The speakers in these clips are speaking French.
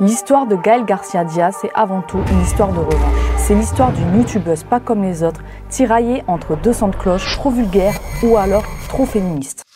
L'histoire de Gaël Garcia Diaz, c'est avant tout une histoire de revanche. C'est l'histoire d'une youtubeuse pas comme les autres, tiraillée entre deux sons de cloche, trop vulgaire ou alors trop féministe.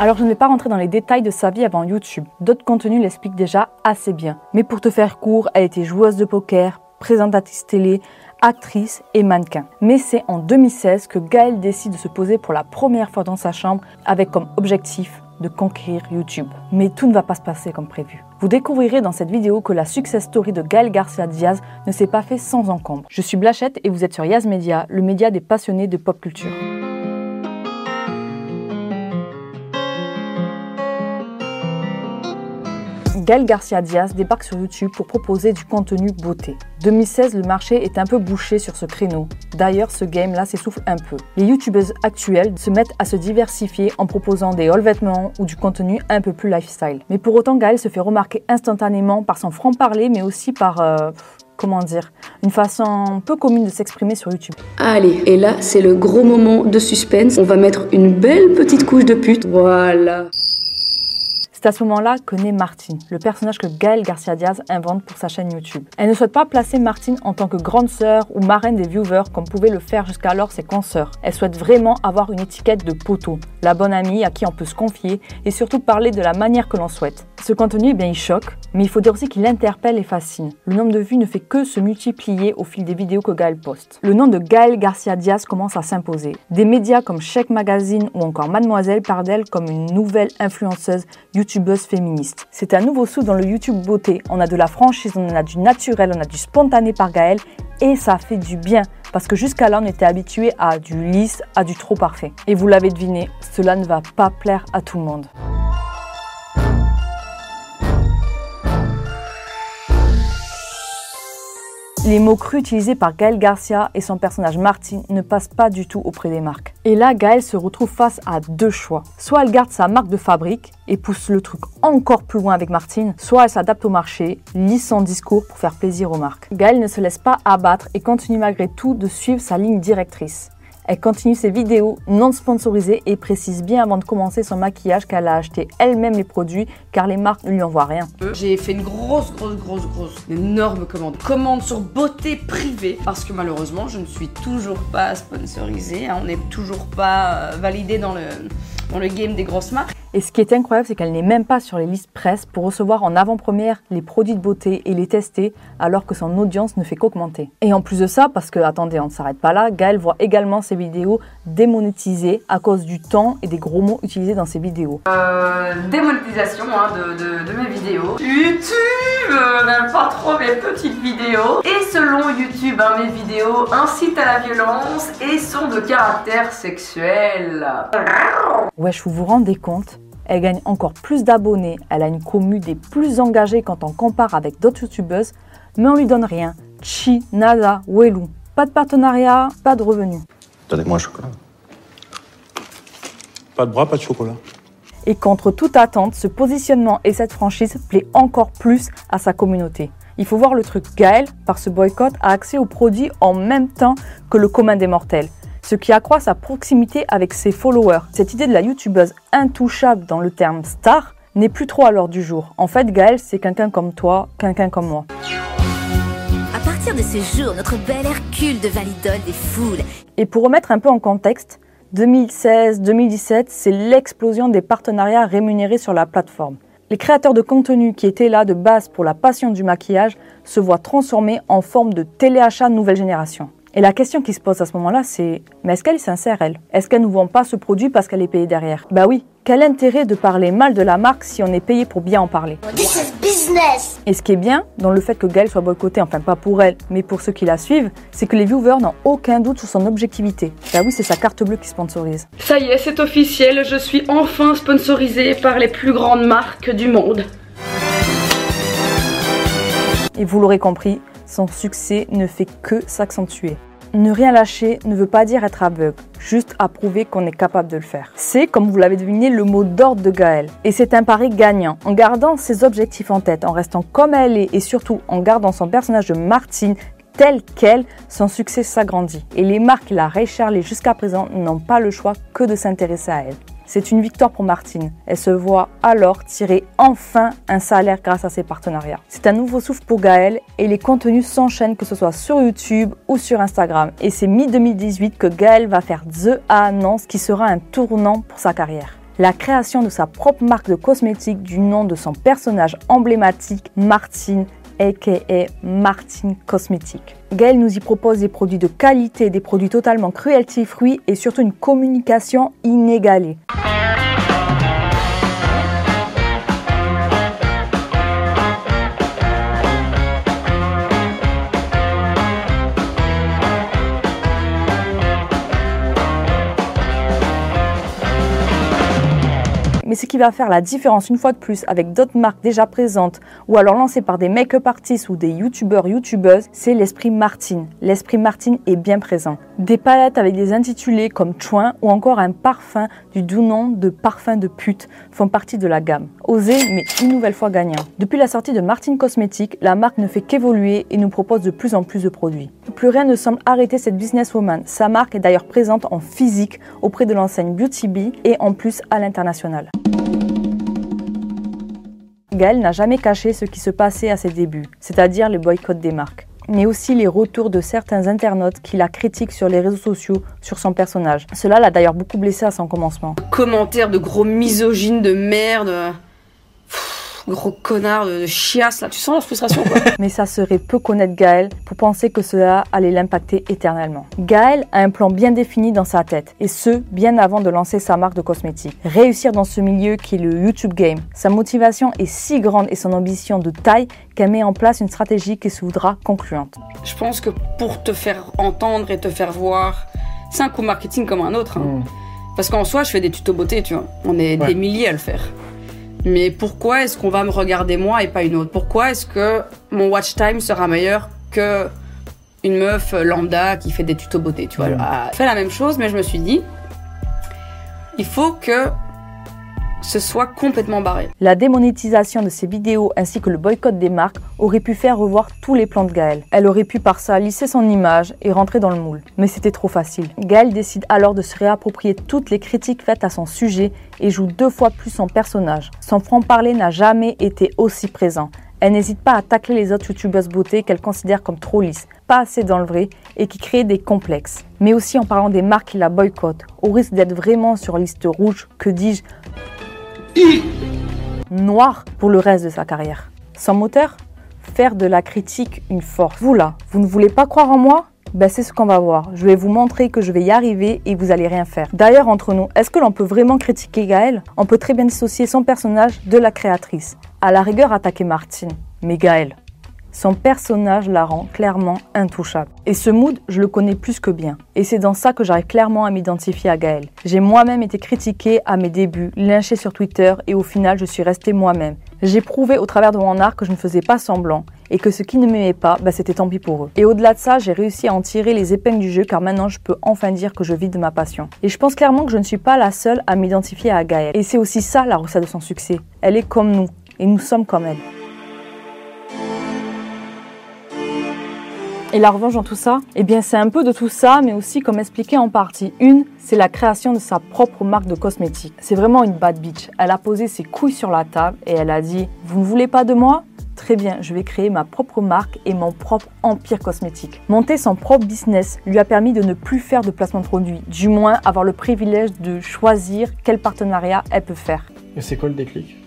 Alors je ne vais pas rentrer dans les détails de sa vie avant YouTube. D'autres contenus l'expliquent déjà assez bien. Mais pour te faire court, elle était joueuse de poker, présentatrice télé, actrice et mannequin. Mais c'est en 2016 que Gaëlle décide de se poser pour la première fois dans sa chambre avec comme objectif de conquérir YouTube. Mais tout ne va pas se passer comme prévu. Vous découvrirez dans cette vidéo que la success story de Gaël Garcia Diaz ne s'est pas fait sans encombre. Je suis Blachette et vous êtes sur Yaz Media, le média des passionnés de pop culture. Gaël Garcia Diaz débarque sur YouTube pour proposer du contenu beauté. 2016, le marché est un peu bouché sur ce créneau. D'ailleurs, ce game-là s'essouffle un peu. Les youtubeuses actuelles se mettent à se diversifier en proposant des hauls vêtements ou du contenu un peu plus lifestyle. Mais pour autant, Gaël se fait remarquer instantanément par son franc-parler, mais aussi par... Euh, comment dire, une façon peu commune de s'exprimer sur YouTube. Allez, et là, c'est le gros moment de suspense. On va mettre une belle petite couche de pute. Voilà. C'est à ce moment-là que naît Martine, le personnage que Gaëlle Garcia Diaz invente pour sa chaîne YouTube. Elle ne souhaite pas placer Martine en tant que grande sœur ou marraine des viewers comme pouvaient le faire jusqu'alors ses consoeurs. Elle souhaite vraiment avoir une étiquette de poteau, la bonne amie à qui on peut se confier et surtout parler de la manière que l'on souhaite. Ce contenu, eh bien, il choque, mais il faut dire aussi qu'il interpelle et fascine. Le nombre de vues ne fait que se multiplier au fil des vidéos que Gaël poste. Le nom de Gaël Garcia Diaz commence à s'imposer. Des médias comme Check Magazine ou encore Mademoiselle parlent d'elle comme une nouvelle influenceuse youtubeuse féministe. C'est un nouveau sou dans le YouTube beauté. On a de la franchise, on a du naturel, on a du spontané par Gaël et ça fait du bien parce que jusqu'à là on était habitué à du lisse, à du trop parfait. Et vous l'avez deviné, cela ne va pas plaire à tout le monde. Les mots crus utilisés par Gaël Garcia et son personnage Martine ne passent pas du tout auprès des marques. Et là, Gaël se retrouve face à deux choix. Soit elle garde sa marque de fabrique et pousse le truc encore plus loin avec Martine, soit elle s'adapte au marché, lit son discours pour faire plaisir aux marques. Gaël ne se laisse pas abattre et continue malgré tout de suivre sa ligne directrice. Elle continue ses vidéos non sponsorisées et précise bien avant de commencer son maquillage qu'elle a acheté elle-même les produits car les marques ne lui envoient rien. J'ai fait une grosse, grosse, grosse, grosse, énorme commande. Commande sur beauté privée parce que malheureusement je ne suis toujours pas sponsorisée. Hein. on n'est toujours pas euh, validé dans le, dans le game des grosses marques. Et ce qui est incroyable, c'est qu'elle n'est même pas sur les listes presse pour recevoir en avant-première les produits de beauté et les tester, alors que son audience ne fait qu'augmenter. Et en plus de ça, parce que, attendez, on ne s'arrête pas là, Gaël voit également ses vidéos démonétisées à cause du temps et des gros mots utilisés dans ses vidéos. Euh, démonétisation hein, de, de, mes vidéos. YouTube euh, n'aime pas trop mes petites vidéos. Et selon YouTube, hein, mes vidéos incitent à la violence et sont de caractère sexuel. Wesh, vous vous rendez compte? Elle gagne encore plus d'abonnés, elle a une commu des plus engagées quand on compare avec d'autres youtubeuses, mais on lui donne rien. Chi, nada, welou. Pas de partenariat, pas de revenus. Donnez-moi un chocolat. Pas de bras, pas de chocolat. Et contre toute attente, ce positionnement et cette franchise plaît encore plus à sa communauté. Il faut voir le truc. Gaël, par ce boycott, a accès aux produits en même temps que le commun des mortels ce qui accroît sa proximité avec ses followers. Cette idée de la youtubeuse intouchable dans le terme star n'est plus trop à l'ordre du jour. En fait, Gaël, c'est quelqu'un comme toi, quelqu'un comme moi. À partir de ce jour, notre bel Hercule de Validol des foules. Et pour remettre un peu en contexte, 2016-2017, c'est l'explosion des partenariats rémunérés sur la plateforme. Les créateurs de contenu qui étaient là de base pour la passion du maquillage se voient transformés en forme de téléachat nouvelle génération. Et la question qui se pose à ce moment-là, c'est mais est-ce qu'elle est sincère, elle? Est-ce qu'elle ne vend pas ce produit parce qu'elle est payée derrière? Bah oui. Quel intérêt de parler mal de la marque si on est payé pour bien en parler? Business Et ce qui est bien dans le fait que Gaëlle soit boycottée, enfin pas pour elle, mais pour ceux qui la suivent, c'est que les viewers n'ont aucun doute sur son objectivité. Bah oui, c'est sa carte bleue qui sponsorise. Ça y est, c'est officiel, je suis enfin sponsorisée par les plus grandes marques du monde. Et vous l'aurez compris, son succès ne fait que s'accentuer. Ne rien lâcher ne veut pas dire être aveugle, juste à prouver qu'on est capable de le faire. C'est, comme vous l'avez deviné, le mot d'ordre de Gaël. Et c'est un pari gagnant. En gardant ses objectifs en tête, en restant comme elle est et surtout en gardant son personnage de Martine tel quel, son succès s'agrandit. Et les marques qu'il a jusqu'à présent n'ont pas le choix que de s'intéresser à elle. C'est une victoire pour Martine. Elle se voit alors tirer enfin un salaire grâce à ses partenariats. C'est un nouveau souffle pour Gaël et les contenus s'enchaînent que ce soit sur YouTube ou sur Instagram. Et c'est mi-2018 que Gaël va faire The Annonce qui sera un tournant pour sa carrière la création de sa propre marque de cosmétiques du nom de son personnage emblématique, Martine, aka Martine Cosmétique. Gaël nous y propose des produits de qualité, des produits totalement cruelty-free et surtout une communication inégalée. Mais ce qui va faire la différence une fois de plus avec d'autres marques déjà présentes ou alors lancées par des make-up artistes ou des youtubeurs, youtubeuses, c'est l'esprit Martine. L'esprit Martine est bien présent. Des palettes avec des intitulés comme Chouin ou encore un parfum du doux nom de parfum de pute font partie de la gamme. Osé, mais une nouvelle fois gagnant. Depuis la sortie de Martine Cosmétiques, la marque ne fait qu'évoluer et nous propose de plus en plus de produits. Plus rien ne semble arrêter cette businesswoman. Sa marque est d'ailleurs présente en physique auprès de l'enseigne Beauty Bee et en plus à l'international. Gaël n'a jamais caché ce qui se passait à ses débuts, c'est-à-dire le boycott des marques, mais aussi les retours de certains internautes qui la critiquent sur les réseaux sociaux sur son personnage. Cela l'a d'ailleurs beaucoup blessé à son commencement. Commentaires de gros misogynes de merde gros connard de, chiasse là, tu sens la frustration quoi. Mais ça serait peu connaître Gaël pour penser que cela allait l'impacter éternellement. Gaël a un plan bien défini dans sa tête, et ce, bien avant de lancer sa marque de cosmétiques. Réussir dans ce milieu qui est le YouTube Game. Sa motivation est si grande et son ambition de taille qu'elle met en place une stratégie qui se voudra concluante. Je pense que pour te faire entendre et te faire voir, c'est un coup marketing comme un autre. Hein. Mm. Parce qu'en soi, je fais des tutos beauté, tu vois. On est des milliers à le faire. Mais pourquoi est-ce qu'on va me regarder moi et pas une autre? Pourquoi est-ce que mon watch time sera meilleur que une meuf lambda qui fait des tutos beauté, tu vois? Elle fait la même chose, mais je me suis dit, il faut que ce soit complètement barré. La démonétisation de ces vidéos ainsi que le boycott des marques aurait pu faire revoir tous les plans de Gaël. Elle aurait pu par ça lisser son image et rentrer dans le moule. Mais c'était trop facile. Gaël décide alors de se réapproprier toutes les critiques faites à son sujet et joue deux fois plus son personnage. Son franc-parler n'a jamais été aussi présent. Elle n'hésite pas à tacler les autres youtubeuses beauté qu'elle considère comme trop lisses, pas assez dans le vrai et qui créent des complexes. Mais aussi en parlant des marques qui la boycottent, au risque d'être vraiment sur liste rouge, que dis-je, noir pour le reste de sa carrière. Son moteur Faire de la critique une force. Vous là, vous ne voulez pas croire en moi? Ben, c'est ce qu'on va voir. Je vais vous montrer que je vais y arriver et vous allez rien faire. D'ailleurs, entre nous, est-ce que l'on peut vraiment critiquer Gaël? On peut très bien dissocier son personnage de la créatrice. À la rigueur, attaquer Martine. Mais Gaël, son personnage la rend clairement intouchable. Et ce mood, je le connais plus que bien. Et c'est dans ça que j'arrive clairement à m'identifier à Gaël. J'ai moi-même été critiquée à mes débuts, lynchée sur Twitter, et au final, je suis restée moi-même. J'ai prouvé au travers de mon art que je ne faisais pas semblant et que ceux qui ne m'aimaient pas, bah, c'était tant pis pour eux. Et au-delà de ça, j'ai réussi à en tirer les épingles du jeu car maintenant je peux enfin dire que je vis de ma passion. Et je pense clairement que je ne suis pas la seule à m'identifier à Gaël. Et c'est aussi ça la recette de son succès. Elle est comme nous et nous sommes comme elle. Et la revanche dans tout ça Eh bien, c'est un peu de tout ça, mais aussi comme expliqué en partie. Une, c'est la création de sa propre marque de cosmétiques. C'est vraiment une bad bitch. Elle a posé ses couilles sur la table et elle a dit Vous ne voulez pas de moi? Très bien, je vais créer ma propre marque et mon propre empire cosmétique. Monter son propre business lui a permis de ne plus faire de placement de produits, du moins avoir le privilège de choisir quel partenariat elle peut faire. Et c'est quoi le déclic?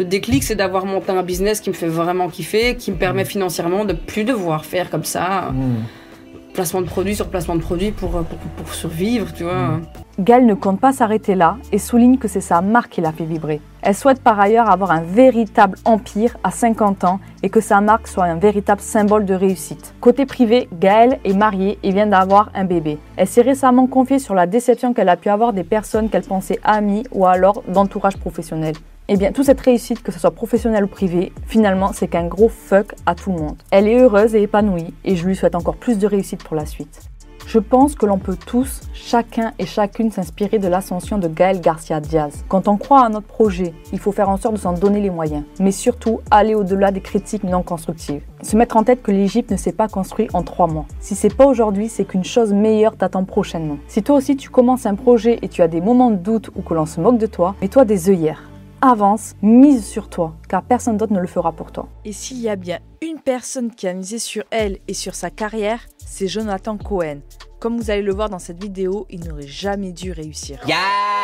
Le déclic, c'est d'avoir monté un business qui me fait vraiment kiffer, qui me permet mmh. financièrement de plus devoir faire comme ça. Mmh. Placement de produits sur placement de produits pour, pour, survivre, tu vois. Mmh. Gal ne compte pas s'arrêter là et souligne que c'est sa marque qui l'a fait vibrer. Elle souhaite par ailleurs avoir un véritable empire à 50 ans et que sa marque soit un véritable symbole de réussite. Côté privé, Gaëlle est mariée et vient d'avoir un bébé. Elle s'est récemment confiée sur la déception qu'elle a pu avoir des personnes qu'elle pensait amies ou alors d'entourage professionnel. Eh bien, toute cette réussite, que ce soit professionnelle ou privée, finalement, c'est qu'un gros fuck à tout le monde. Elle est heureuse et épanouie, et je lui souhaite encore plus de réussite pour la suite. Je pense que l'on peut tous, chacun et chacune s'inspirer de l'ascension de Gaël Garcia Diaz. Quand on croit à notre projet, il faut faire en sorte de s'en donner les moyens, mais surtout aller au-delà des critiques non constructives. Se mettre en tête que l'Égypte ne s'est pas construite en trois mois. Si c'est pas aujourd'hui, c'est qu'une chose meilleure t'attend prochainement. Si toi aussi tu commences un projet et tu as des moments de doute ou que l'on se moque de toi, mets-toi des œillères avance, mise sur toi, car personne d'autre ne le fera pour toi. Et s'il y a bien une personne qui a misé sur elle et sur sa carrière, c'est Jonathan Cohen. Comme vous allez le voir dans cette vidéo, il n'aurait jamais dû réussir. Yeah